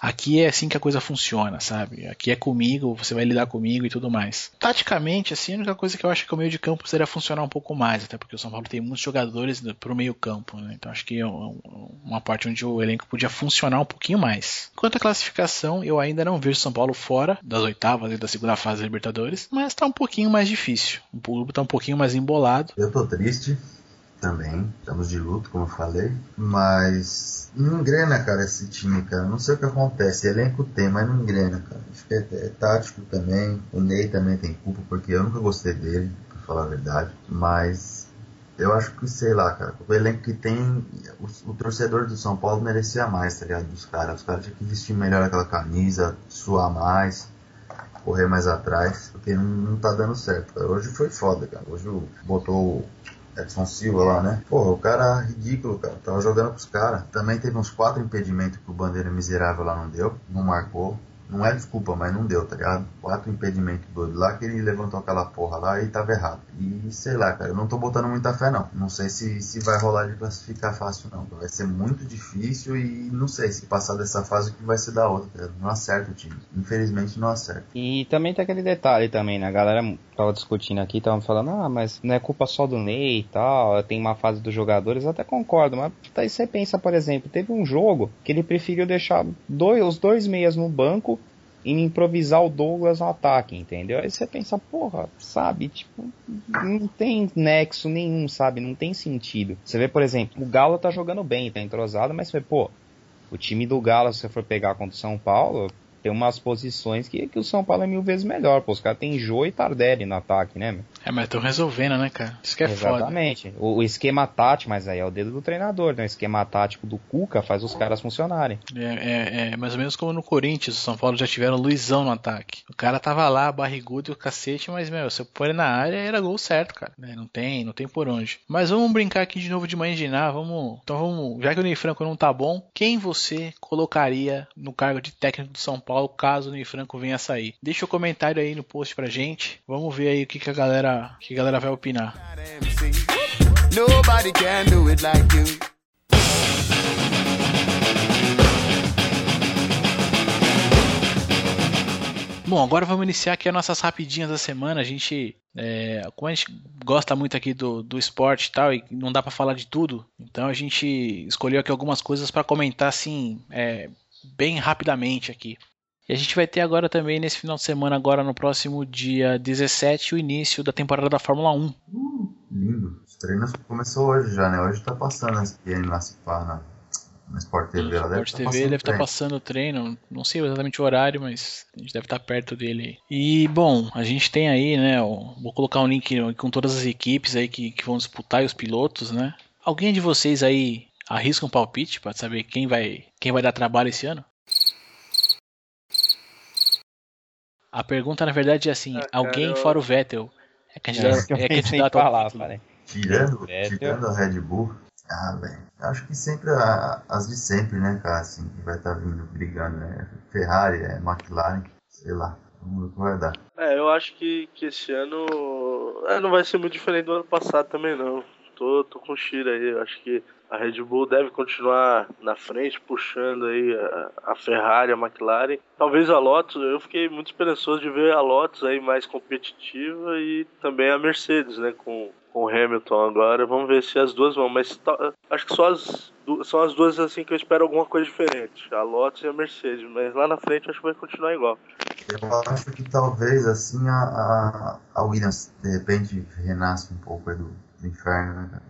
aqui é assim que a coisa funciona, sabe? Aqui é comigo comigo, você vai lidar comigo e tudo mais. Taticamente, assim, a única coisa que eu acho que o meio de campo poderia funcionar um pouco mais, até porque o São Paulo tem muitos jogadores pro meio campo, né? Então acho que é uma parte onde o elenco podia funcionar um pouquinho mais. Quanto à classificação, eu ainda não vejo São Paulo fora das oitavas e da segunda fase da Libertadores, mas tá um pouquinho mais difícil. O público tá um pouquinho mais embolado. Eu tô triste, também. Estamos de luto, como eu falei. Mas não engrena, cara, esse time, cara. Não sei o que acontece. Elenco tem, mas não engrena, cara. Acho que é, é tático também. O Ney também tem culpa, porque eu nunca gostei dele, pra falar a verdade. Mas eu acho que, sei lá, cara, o elenco que tem, o, o, torcedor do São Paulo merecia mais, tá ligado? Dos caras. Os caras tinham que vestir melhor aquela camisa, suar mais, correr mais atrás, porque não, não tá dando certo. Hoje foi foda, cara. Hoje botou Edson Silva lá, né? Porra, o cara ridículo, cara. Tava jogando pros caras. Também teve uns quatro impedimentos que o Bandeira miserável lá não deu. Não marcou. Não é desculpa, mas não deu, tá ligado? Quatro impedimentos doidos lá que ele levantou aquela porra lá e tava errado. E sei lá, cara, eu não tô botando muita fé não. Não sei se, se vai rolar de classificar fácil não. Vai ser muito difícil e não sei se passar dessa fase que vai ser da outra, cara. Não acerta o time. Infelizmente não acerta. E também tem aquele detalhe também, né? A galera tava discutindo aqui, tava falando, ah, mas não é culpa só do Ney e tal, tem uma fase dos jogadores, até concordo, mas aí você pensa, por exemplo, teve um jogo que ele preferiu deixar dois, os dois meias no banco e improvisar o Douglas no ataque, entendeu? Aí você pensa, porra, sabe, tipo, não tem nexo nenhum, sabe, não tem sentido. Você vê, por exemplo, o Galo tá jogando bem, tá entrosado, mas você vê, pô, o time do Galo, se você for pegar contra o São Paulo, tem umas posições que, que o São Paulo é mil vezes melhor. Pô, os caras tem Jô e Tardelli no ataque, né, meu? É, mas estão resolvendo, né, cara? Isso que é Exatamente. foda. O, o, esquema tático, mas aí é o dedo do treinador, né? O esquema tático do Cuca faz os caras funcionarem. É, é, é mais ou menos como no Corinthians, o São Paulo já tiveram Luizão no ataque. O cara tava lá, barrigudo e o cacete, mas, meu, se eu pôr ele na área, era gol certo, cara. Né? Não tem, não tem por onde. Mas vamos brincar aqui de novo de manginar, vamos... Então vamos... Já que o Ney Franco não tá bom, quem você colocaria no cargo de técnico do São Paulo caso o Ney Franco venha a sair? Deixa o um comentário aí no post pra gente. Vamos ver aí o que, que a galera... que a galera vai opinar. Nobody can do it like you. Bom, agora vamos iniciar aqui as nossas rapidinhas da semana. A gente, é, como a gente gosta muito aqui do, do esporte e tal, e não dá para falar de tudo, então a gente escolheu aqui algumas coisas para comentar assim, é, bem rapidamente aqui. E a gente vai ter agora também, nesse final de semana, agora no próximo dia 17, o início da temporada da Fórmula 1. Uh, lindo. Os treinos começou hoje já, né? Hoje tá passando esse ESPN na Cipar, na, na Sport TV. Ela Sport TV deve estar tá passando o treino, não sei exatamente o horário, mas a gente deve estar tá perto dele. E, bom, a gente tem aí, né? Vou colocar um link com todas as equipes aí que, que vão disputar e os pilotos, né? Alguém de vocês aí arrisca um palpite para saber quem vai, quem vai dar trabalho esse ano? A pergunta, na verdade, é assim: ah, alguém fora o Vettel é candidato, é, é candidato falar, Tirando, tirando a Red Bull, ah, velho. Acho que sempre a, as de sempre, né, cara? Assim, que vai estar tá vindo brigando, né? Ferrari, é, McLaren, sei lá. Vamos ver o que vai dar. É, eu acho que, que esse ano é, não vai ser muito diferente do ano passado também, não. Tô, tô com Shira aí. Acho que a Red Bull deve continuar na frente, puxando aí a, a, Ferrari, a McLaren. Talvez a Lotus, eu fiquei muito esperançoso de ver a Lotus aí mais competitiva e também a Mercedes, né, com, com o Hamilton agora. Vamos ver se as duas vão, mas acho que só as, são as duas assim que eu espero alguma coisa diferente, a Lotus e a Mercedes, mas lá na frente acho que vai continuar igual. Eu acho que talvez assim a, a, a Williams de repente renasce um pouco do, do inferno, né?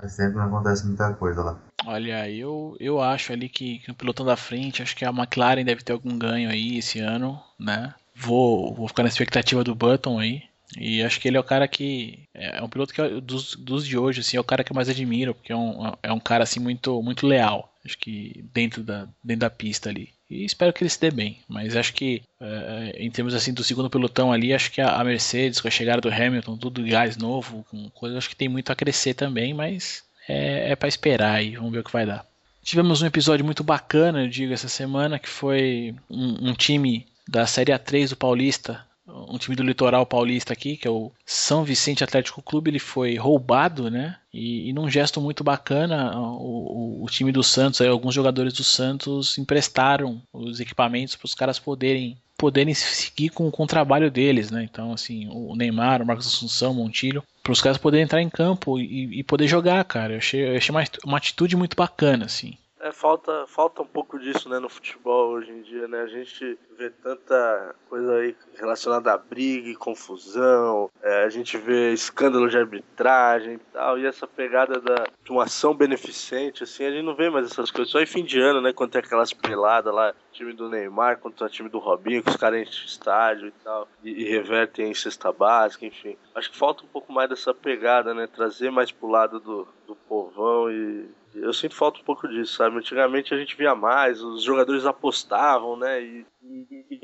Mas sempre não acontece muita coisa lá. Olha, eu, eu acho ali que, que no pelotão da frente, acho que a McLaren deve ter algum ganho aí esse ano, né? Vou, vou ficar na expectativa do Button aí. E acho que ele é o cara que. É um piloto que eu- dos, dos de hoje, assim, é o cara que eu mais admiro, porque é um, é um cara assim muito, muito leal. Acho que dentro da, dentro da pista ali. E espero que ele se dê bem. Mas acho que é, em termos assim do segundo pelotão ali, acho que a, Mercedes, com a chegada do Hamilton, tudo gás novo, com coisa, acho que tem muito a crescer também, mas é, é para esperar aí, vamos ver o que vai dar. Tivemos um episódio muito bacana, eu digo, essa semana, que foi um, um time da Série A3 do Paulista, um time do litoral paulista aqui, que é o São Vicente Atlético Clube, ele foi roubado, né? E, e num gesto muito bacana, o, o, o time do Santos, aí, alguns jogadores do Santos emprestaram os equipamentos para os caras poderem poderem seguir com, com o trabalho deles, né? Então, assim, o Neymar, o Marcos Assunção, o Montilho, para os caras poderem entrar em campo e, e poder jogar, cara. Eu achei, eu achei uma, uma atitude muito bacana, assim. É, falta, falta um pouco disso, né, no futebol hoje em dia, né? A gente vê tanta coisa aí relacionada a briga e confusão, é, a gente vê escândalo de arbitragem e tal, e essa pegada da, de uma ação beneficente, assim, a gente não vê mais essas coisas. Só em fim de ano, né, quando tem aquelas peladas lá, time do Neymar contra o time do Robinho, que os caras enchem estádio e tal, e, e revertem em cesta básica, enfim. Acho que falta um pouco mais dessa pegada, né, trazer mais pro lado do, do povão e eu sinto falta um pouco disso, sabe? Antigamente a gente via mais, os jogadores apostavam, né? E, e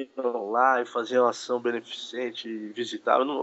lá e faziam ação beneficente e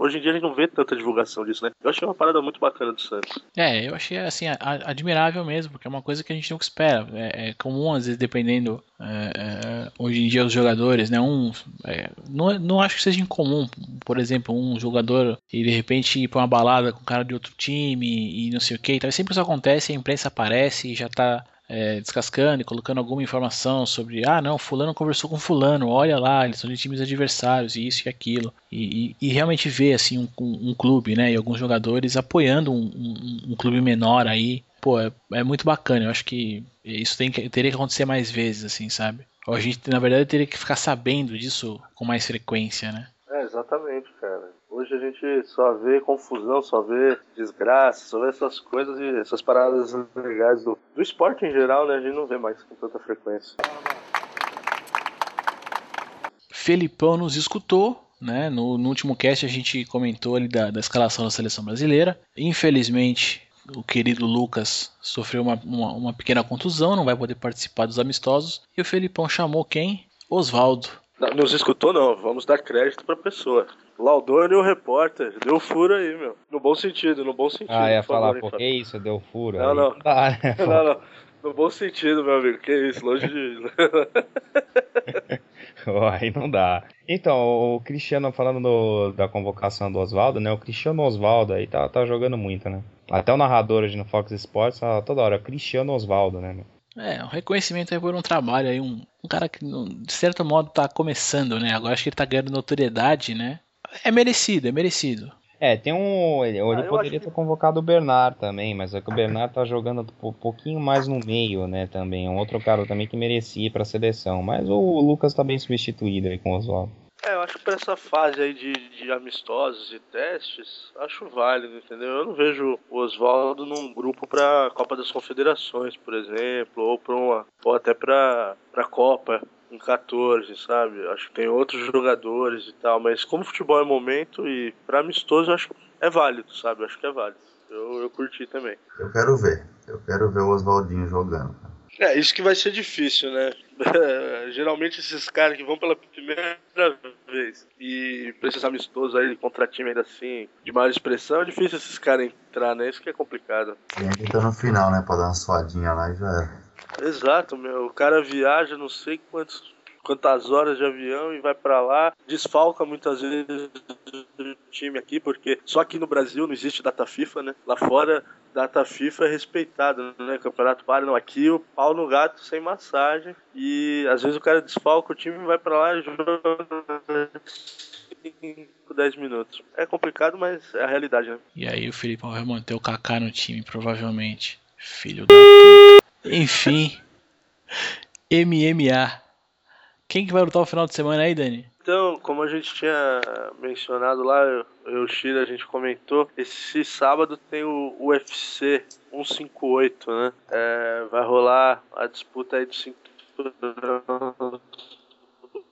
Hoje em dia a gente não vê tanta divulgação disso, né? Eu achei uma parada muito bacana do Santos. É, eu achei assim admirável mesmo, porque é uma coisa que a gente nunca espera. É, é comum às vezes dependendo é, é, hoje em dia os jogadores, né? Um, é, não, não acho que seja incomum, por exemplo, um jogador e de repente ir pra uma balada com um cara de outro time e não sei o que. Então sempre isso acontece, a imprensa aparece e já tá é, descascando e colocando alguma informação sobre ah não, fulano conversou com fulano, olha lá, eles são de times adversários e isso e aquilo e, e- e realmente ver assim um, um- clube, né, e alguns jogadores apoiando um, um- um clube menor aí, pô, é, é muito bacana. Eu acho que isso tem que, teria que acontecer mais vezes, assim, sabe? Ou a gente na verdade teria que ficar sabendo disso com mais frequência, né? É, exatamente, cara. Hoje a gente só vê confusão, só vê desgraça, só vê essas coisas e essas paradas legais do, do esporte em geral, né? A gente não vê mais com tanta frequência. Felipão nos escutou, né? No, no último cast a gente comentou ali da, da escalação da seleção brasileira. Infelizmente, o querido Lucas sofreu uma, uma, uma pequena contusão, não vai poder participar dos amistosos. E o Felipão chamou quem? Oswaldo. Nos escutou não, vamos dar crédito pra pessoa. Laudone, o repórter, deu furo aí, meu. No bom sentido, no bom sentido. Ah, ia por falar, pô, que isso, deu furo. Não, aí não. né? Não, não. No bom sentido, meu amigo. Que isso, longe de. Pô, Aí não dá. Então, o Cristiano, falando do- da convocação do Oswaldo, né? O Cristiano Oswaldo aí tá, tá jogando muito, né? Até o narrador hoje no Fox Sports fala toda hora, Cristiano Oswaldo, né? meu? É, um reconhecimento aí por um trabalho aí, um, um cara que de certo modo tá começando, né? Agora acho que ele tá ganhando notoriedade, né? É merecido, é merecido. É, tem um. Ele, Ah, poderia ter convocado o Bernard também, mas é que o Bernard tá jogando um pouquinho mais no meio, né? Também. É um outro cara também que merecia ir pra seleção. Mas o Lucas tá bem substituído aí com o Oswaldo. É, eu acho que pra essa fase aí de, de amistosos e testes, acho válido, entendeu? Eu não vejo o Oswaldo num grupo pra Copa das Confederações, por exemplo, ou pra uma. ou até pra, pra Copa em 14, sabe? Acho que tem outros jogadores e tal, mas como futebol é momento e pra amistoso, acho que é válido, sabe? Acho que é válido. Eu, eu curti também. Eu quero ver. Eu quero ver o Oswaldinho jogando. É, isso que vai ser difícil, né? Geralmente esses caras que vão pela primeira vez e pra esses amistosos aí contra time ainda assim, de maior expressão, é difícil esses caras entrar, né? Isso que é complicado. Tem que tá no final, né? Pra dar uma suadinha lá e já era. Exato, meu. O cara viaja não sei quantos, quantas horas de avião e vai pra lá, desfalca muitas vezes o time aqui, porque só aqui no Brasil não existe data FIFA, né? Lá fora, data FIFA é respeitado, né? Campeonato para não. Aqui o pau no gato sem massagem e às vezes o cara desfalca o time e vai pra lá e joga 5, 10 minutos. É complicado, mas é a realidade, né? E aí o Felipão vai manter o Kaká no time, provavelmente. Filho da puta. Enfim. MMA. Quem que vai lutar o final de semana aí, Dani? Então, como a gente tinha mencionado lá, eu e o Shira, a gente comentou, esse sábado tem o UFC 158, né? É, vai rolar a disputa aí do cinturão.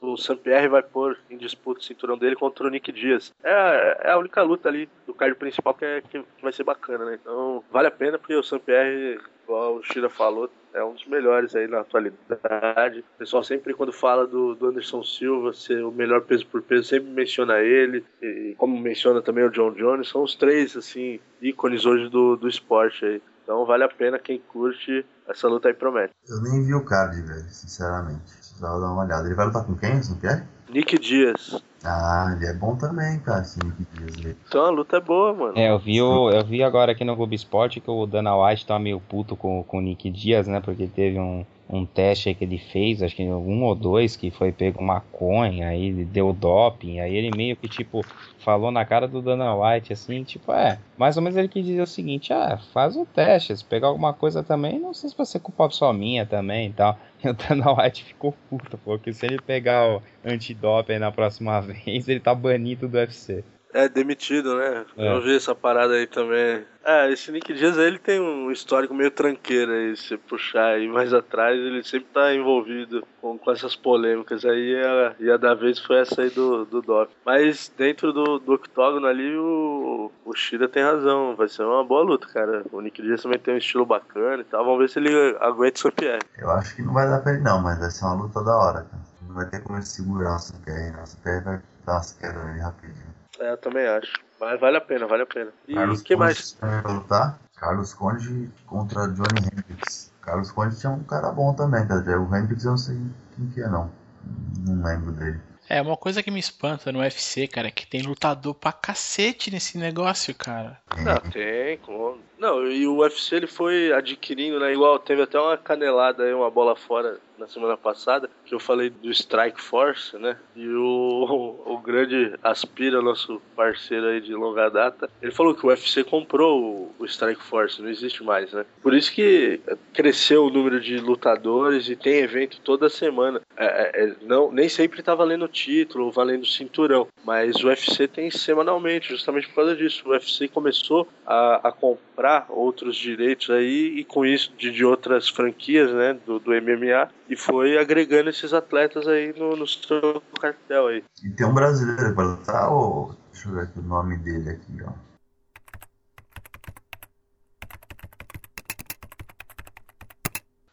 O Sampierre vai pôr em disputa o cinturão dele contra o Nick Dias. É, é a única luta ali do card principal que, é, que vai ser bacana, né? Então vale a pena porque o Sampierre, igual o Shira falou, é um dos melhores aí na atualidade. O pessoal sempre, quando fala do, do, Anderson Silva ser o melhor peso por peso, sempre menciona ele. E como menciona também o John Jones, são os três, assim, ícones hoje do, do esporte aí. Então vale a pena quem curte, essa luta aí promete. Eu nem vi o card, velho, sinceramente. Precisava dar uma olhada. Ele vai lutar com quem, não quer? Nick Dias. Ah, ele é bom também, cara, esse Nick Dias. Então a luta é boa, mano. É, eu vi, o, eu vi agora aqui no Globo Esporte que o Dana White tá meio puto com, com o Nick Dias, né? Porque teve um, um teste que ele fez, acho que um ou dois, que foi pego maconha, aí deu doping, aí ele meio que, tipo, falou na cara do Dana White, assim, tipo, é, mais ou menos ele quis dizer o seguinte, ah, faz o teste, se pegar alguma coisa também, não sei se vai ser culpa só minha também e tal. E o Dana White ficou puto, porque se ele pegar o antidoping na próxima vez, ele tá banido do UFC. É, demitido, né? É. Eu vi essa parada aí também. É, esse Nick Diaz ele tem um histórico meio tranqueiro aí, se puxar aí mais atrás, ele sempre tá envolvido com, com essas polêmicas aí, e a, e a da vez foi essa aí do, do Doc. Mas dentro do, do octógono ali, o, o Shida tem razão, vai ser uma boa luta, cara. O Nick Diaz também tem um estilo bacana e tal, vamos ver se ele aguenta o Saint-Pierre. Eu acho que não vai dar pra ele não, mas vai ser uma luta da hora, cara. Não vai ter como ele segurar o Saint-Pierre, não. O Saint-Pierre vai dar umas quedas ali rapidinho. É, eu também acho. Mas vale a pena, vale a pena. E Carlos que Conde mais? lutar. Carlos Conde contra Johnny Hendricks. Carlos Conde tinha um cara bom também, cara. O Hendricks eu não sei quem que é, não. Não lembro dele. É, uma coisa que me espanta no UFC, cara, é que tem lutador pra cacete nesse negócio, cara. Não, tem, como. Não, e o UFC ele foi adquirindo, né? Igual teve até uma canelada aí, uma bola fora na semana passada, que eu falei do Strike Force, né? E o, o, grande Aspira, nosso parceiro aí de longa data, ele falou que o UFC comprou o, o Strike Force, não existe mais, né? Por isso que cresceu o número de lutadores e tem evento toda semana. É, é, é não, nem sempre tá valendo título ou valendo cinturão, mas o UFC tem semanalmente, justamente por causa disso. O UFC começou a, a comprar outros direitos aí e com isso de, de outras franquias, né, do, do MMA e foi agregando esses atletas aí no, no seu cartel aí. E tem um brasileiro para lutar, ou deixa eu ver aqui o nome dele aqui, ó.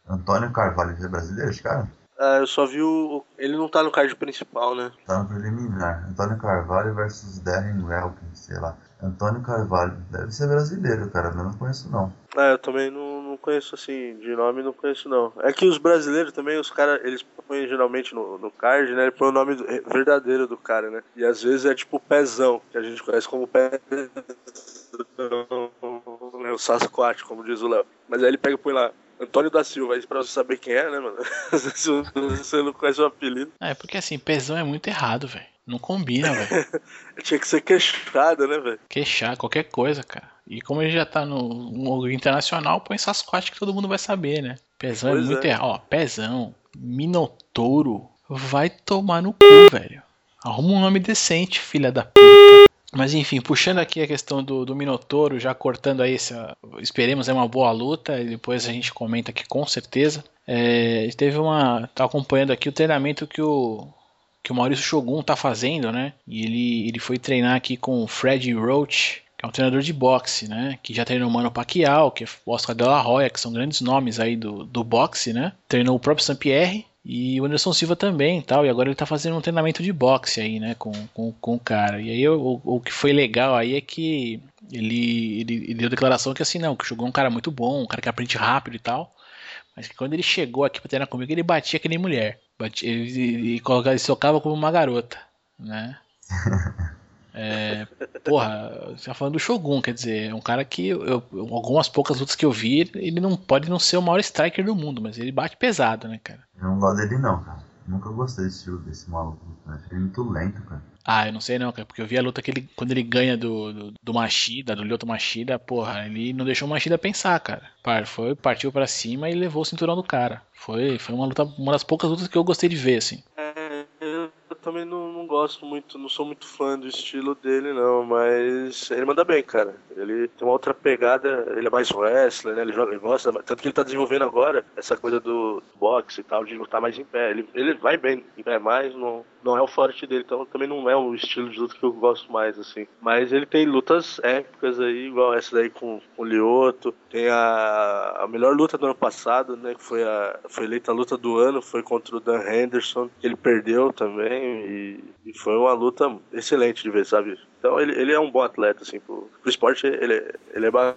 Antônio Carvalho, é brasileiro esse cara? Ah, eu só vi o. Ele não tá no card principal, né? Tá no preliminar. Antônio Carvalho versus Darren Welkin, sei lá. Antônio Carvalho. Deve ser brasileiro, cara. Eu não conheço não. Ah, eu também não, não conheço assim, de nome não conheço não. É que os brasileiros também, os caras, eles põem geralmente no, no card, né? Ele põe o nome verdadeiro do cara, né? E às vezes é tipo Pezão, que a gente conhece como Pezão, né? o Sasquatch, como diz o Léo. Mas aí ele pega e põe lá Antônio da Silva, pra você saber quem é, né, mano? Você não conhece o apelido. É, porque assim, Pezão é muito errado, velho. Não combina, velho. Tinha que ser queixado, né, velho? Queixar, qualquer coisa, cara. E como ele já tá no, no internacional, põe Sasquatch que todo mundo vai saber, né? Pezão é pois é muito é. errado. Ó, Pezão, Minotouro, vai tomar no cu, velho. Arruma um nome decente, filha da puta. Mas enfim, puxando aqui a questão do, do Minotouro, já cortando aí, essa, esperemos é uma boa luta, e depois a gente comenta aqui com certeza. É, teve uma. tá acompanhando aqui o treinamento que o, que o Maurício Shogun tá fazendo, né? E ele, ele foi treinar aqui com o Fred Roach, que é um treinador de boxe, né? Que já treinou o Mano Pacquiao, que é o Oscar de la Hoya, que são grandes nomes aí do, do boxe, né? Treinou o próprio Saint-Pierre e o Anderson Silva também tal. E agora ele tá fazendo um treinamento de boxe aí, né? Com, com, com o cara. E aí o, o que foi legal aí é que ele, ele, ele deu declaração que assim, não, que jogou um cara muito bom, um cara que aprende rápido e tal. Mas que quando ele chegou aqui pra treinar comigo, ele batia que nem mulher. Batia, ele, ele, ele socava como uma garota, né? É, porra, você tá falando do Shogun, quer dizer, é um cara que eu, algumas poucas lutas que eu vi, ele não pode não ser o maior striker do mundo, mas ele bate pesado, né, cara? Eu não gosto dele não, cara. Nunca gostei desse estilo desse maluco. Acho ele muito lento, cara. Ah, eu não sei não, cara, porque eu vi a luta que ele, quando ele ganha do, do, do Machida, do Lyoto Machida, porra, ele não deixou o Machida pensar, cara. Foi, partiu para cima e levou o cinturão do cara. Foi, foi uma luta, uma das poucas lutas que eu gostei de ver, assim. É, eu também não, não gosto muito, não sou muito fã do estilo dele, não, mas ele manda bem, cara. Ele tem uma outra pegada, ele é mais wrestler, né? Ele joga, ele gosta, tanto que ele tá desenvolvendo agora essa coisa do boxe e tal, de lutar mais em pé. Ele, ele vai bem em pé mais, não, não é o forte dele, então também não é o estilo de luta que eu gosto mais, assim. Mas ele tem lutas épicas aí, igual essa daí com, com o Lioto. Tem a, a melhor luta do ano passado, né? Que foi, a, foi eleita a luta do ano, foi contra o Dan Henderson, que ele perdeu também. E, e foi uma luta excelente de ver, sabe? Então ele, ele é um bom atleta, assim, pro, pro esporte ele, ele é bacana.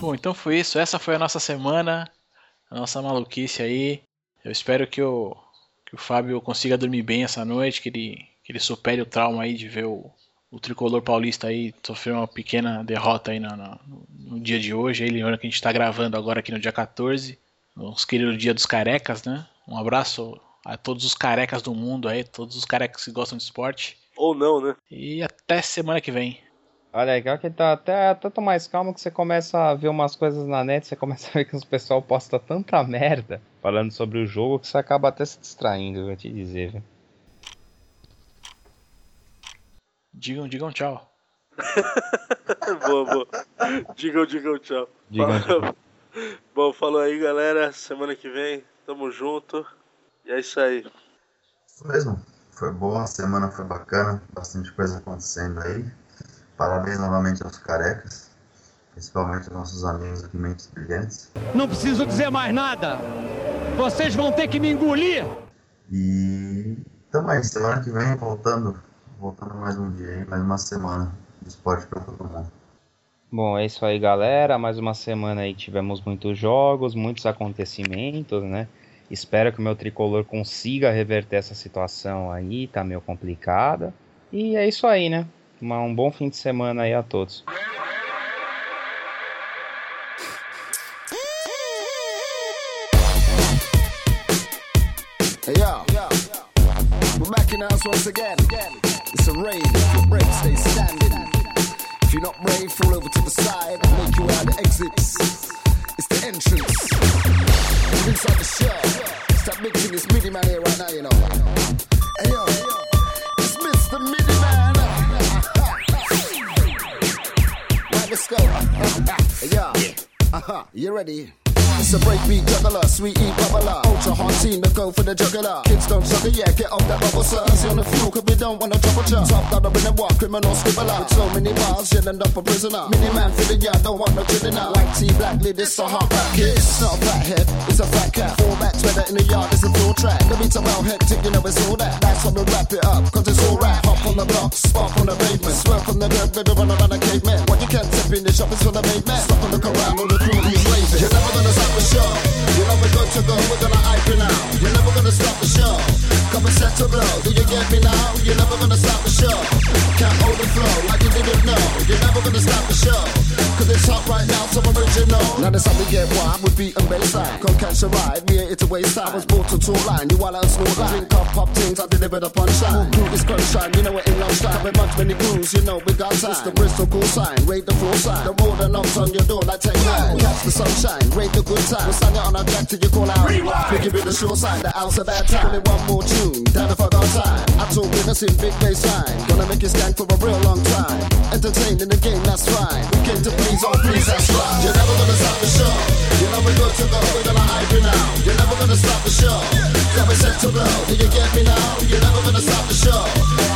Bom, então foi isso. Essa foi a nossa semana, a nossa maluquice aí. Eu espero que o, que o Fábio consiga dormir bem essa noite, que ele, que ele supere o trauma aí de ver o, o tricolor paulista aí sofrer uma pequena derrota aí no, no, no dia de hoje. Aí, lembrando que a gente está gravando agora aqui no dia 14, nos queridos Dia dos Carecas, né? Um abraço a todos os carecas do mundo aí, todos os carecas que gostam de esporte. Ou não, né? E até semana que vem. Olha, legal que tá até tanto mais calmo que você começa a ver umas coisas na net, você começa a ver que os pessoal posta tanta merda falando sobre o jogo que você acaba até se distraindo, eu vou te dizer, viu? Digam, digam tchau. boa, boa. Digam, digam tchau. Digam tchau. Bom, falou aí, galera. Semana que vem, tamo junto. E é isso aí. Isso mesmo. Foi boa, a semana foi bacana, bastante coisa acontecendo aí. Parabéns novamente aos carecas, principalmente aos nossos amigos aqui Mentes Brilhantes. Não preciso dizer mais nada. Vocês vão ter que me engolir. E tamo aí, semana que vem voltando, voltando mais um dia aí, mais uma semana de esporte pra todo mundo. Bom, é isso aí, galera. Mais uma semana aí tivemos muitos jogos, muitos acontecimentos, né? Espero que o meu tricolor consiga reverter essa situação aí, tá meio complicada. E é isso aí, né? Uma- um bom fim de semana aí a todos. Hey yo, we're back in the house once again. It's a. If you're brave, stay standing. If you're not brave, fall over to the side. Make your way out the exits. It's the entrance. We're inside the show. It's that big thing. Midi Man here right now, you know. Hey yo, it's Mr. Midi Man. Right, let's go. Hey yo, uh-huh. You ready? It's a breakbeat juggler, sweetie bubbler. Ultra hard team to go for the juggler. Kids don't sugar, yeah, get off that bubble, sir. Easy on the fuel, cause we don't wanna trouble ya. Top dollar in the war, criminal scribbler. With so many bars, you'll end up a prisoner. Mini man for the yard, don't want no criminal. Like T black lid, it's a hard back kid. It's not a fat head, it's a fat cat. Four backs, weather in the yard, it's a full track. The beats are well hectic, you know it's all that. That's why we wrap it up, cause it's all rap. Hop on the block, spark on the pavement. Swerve on the dirt, better run around a caveman. What you can't step in the shop is for the made man. Stop and look around, all the crew who's raving. You're never gonna stop the show. You're never to go, we're gonna hype you now. You're never gonna stop the show. Come and set to blow. Do you get me now? You're never gonna stop the show. Can't hold the flow like you didn't know. You're never gonna stop the show. Cause it's hot right now, so original. Now that's how we get wild with beat and bassline. Come catch a ride, ain't here to waste time. I was brought to tour line, you while and snore line. Drink up, pop things, I deliver the punchline. Crew is sunshine, you know it ain't lunchtime. Couple much many crews, you know we got time. It's the Bristol cool sign, rate the floor sign. The road and knocks on your door like take nine. Catch the sunshine, rate the good time. We'll stand it on our track till you call out. Rewind. We give it the sure sign, the house a bad time. Only one more tune, down the fuck on time. I with us in big bass line. Gonna make you skank for a real long time. Entertained in the game, that's fine. We came to please, oh please, that's right. You're never gonna stop the show. You know we're good to go, we're gonna hype you now. You're never gonna stop the show. We set to blow. Do you get me now? You're never gonna stop the show.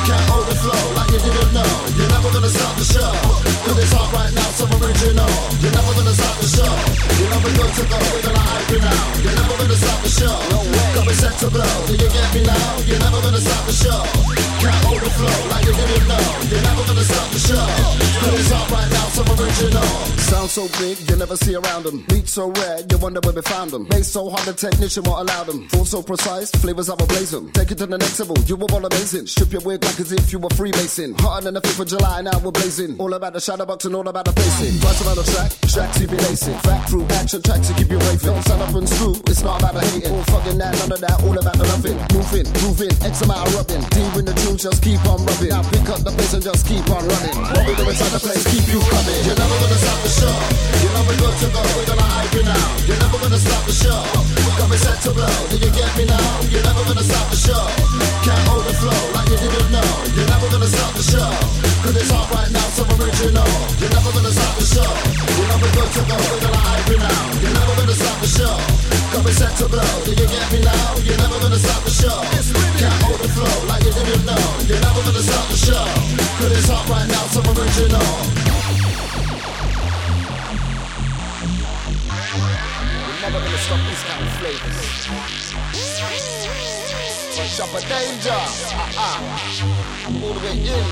Can't overflow like you didn't know. You're never gonna stop the show. Cause it's hot right now, so original. You're never gonna stop the show. You know we're good to go, we're gonna hype you now. You're never gonna stop the show. To blow. Do you get me now? You're never gonna stop the show. Can't overflow like you didn't know. You're never gonna stop the show. Cause it's hot right now, so original. Sound so big, you never see around them. Beat so rare, you wonder where we found them. Bass so hard, the technician won't allow them. Flow so precise, flavors have a blaze 'em. Take it to the next level, you were all amazing. Strip your wig like as if you were Freemason. Hotter than the 5th of July, now we're blazing. All about the shadow box and all about the pacing. Twice around the track, tracks you be lacing. Fact through action tracks to keep you raving. Don't stand rough and screw. It's not about the hating or fucking that, none of that, all about the loving. Moving, moving, X amount of rubbing. D in the tunes, just keep on rubbing. Now pick up the pace and just keep on running. What we do inside the place, keep you coming. You're never gonna stop the show. You're never good to go, we're gonna hype you now. You're never gonna stop the show. Got me set to blow, do you get me now? You're never gonna stop the show. Can't hold the flow like you didn't know. You're never gonna stop the show. Cause it's hot right now, so original. You're never gonna stop the show. You're never good to go, we're gonna hype you now. You're never gonna stop the show. Got me set to blow, do you get me now? You're never gonna stop the show. Can't hold the flow like you didn't know. You're never gonna stop the show. Cause it's hot right now, so original. Never gonna stop these kind of flavors. Punch up a danger. Uh-uh. All the way in.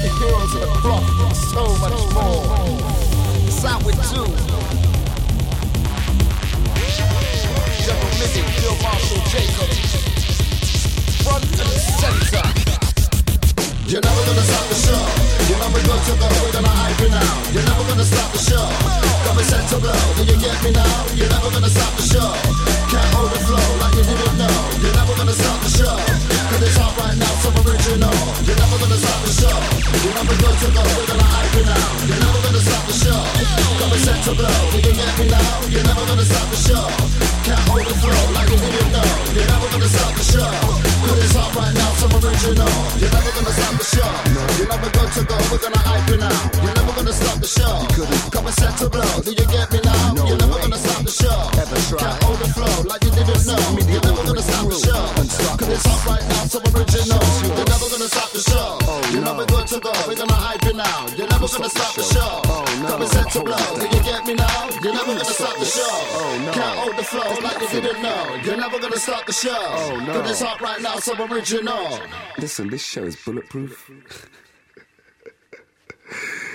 The heroes of the cloth, so much more. It's out with two. General Mizzy, Field Marshal Jacob. Front and center. You're never gonna stop the show. You're never gonna to go. We're gonna hype you now. You're never gonna stop the show. Me set to blow. Do you get me now? You're never gonna stop the show. Can't hold the flow like you didn't know. You're never gonna stop the show. Cause it's hot right now, so original. You're never gonna stop the show. You're never gonna to go. We're gonna hype you now. You're never gonna stop the show. Me set to blow. Do you get me now? You're never gonna stop the show. Can't hold the flow like you didn't know. You're never gonna stop the show. Cause it's hot right now, so original. You're never gonna stop the show. You're never good to go. We're gonna hype you now. You're never gonna stop the show. Come and set to blow. Do you get me now? You're never gonna stop the show. Can't hold the flow like you didn't know. You're never gonna stop the show. Cause it's hot right now, so original. You're never gonna stop the show. You're never good to go. We're gonna hype you now. You're never gonna stop the show. Come and set to blow. Do you get me now? You're never gonna stop the show. Can't hold the flow like you didn't know. You're never gonna stop the show. Cause it's hot right now, original. Listen, this show is bulletproof.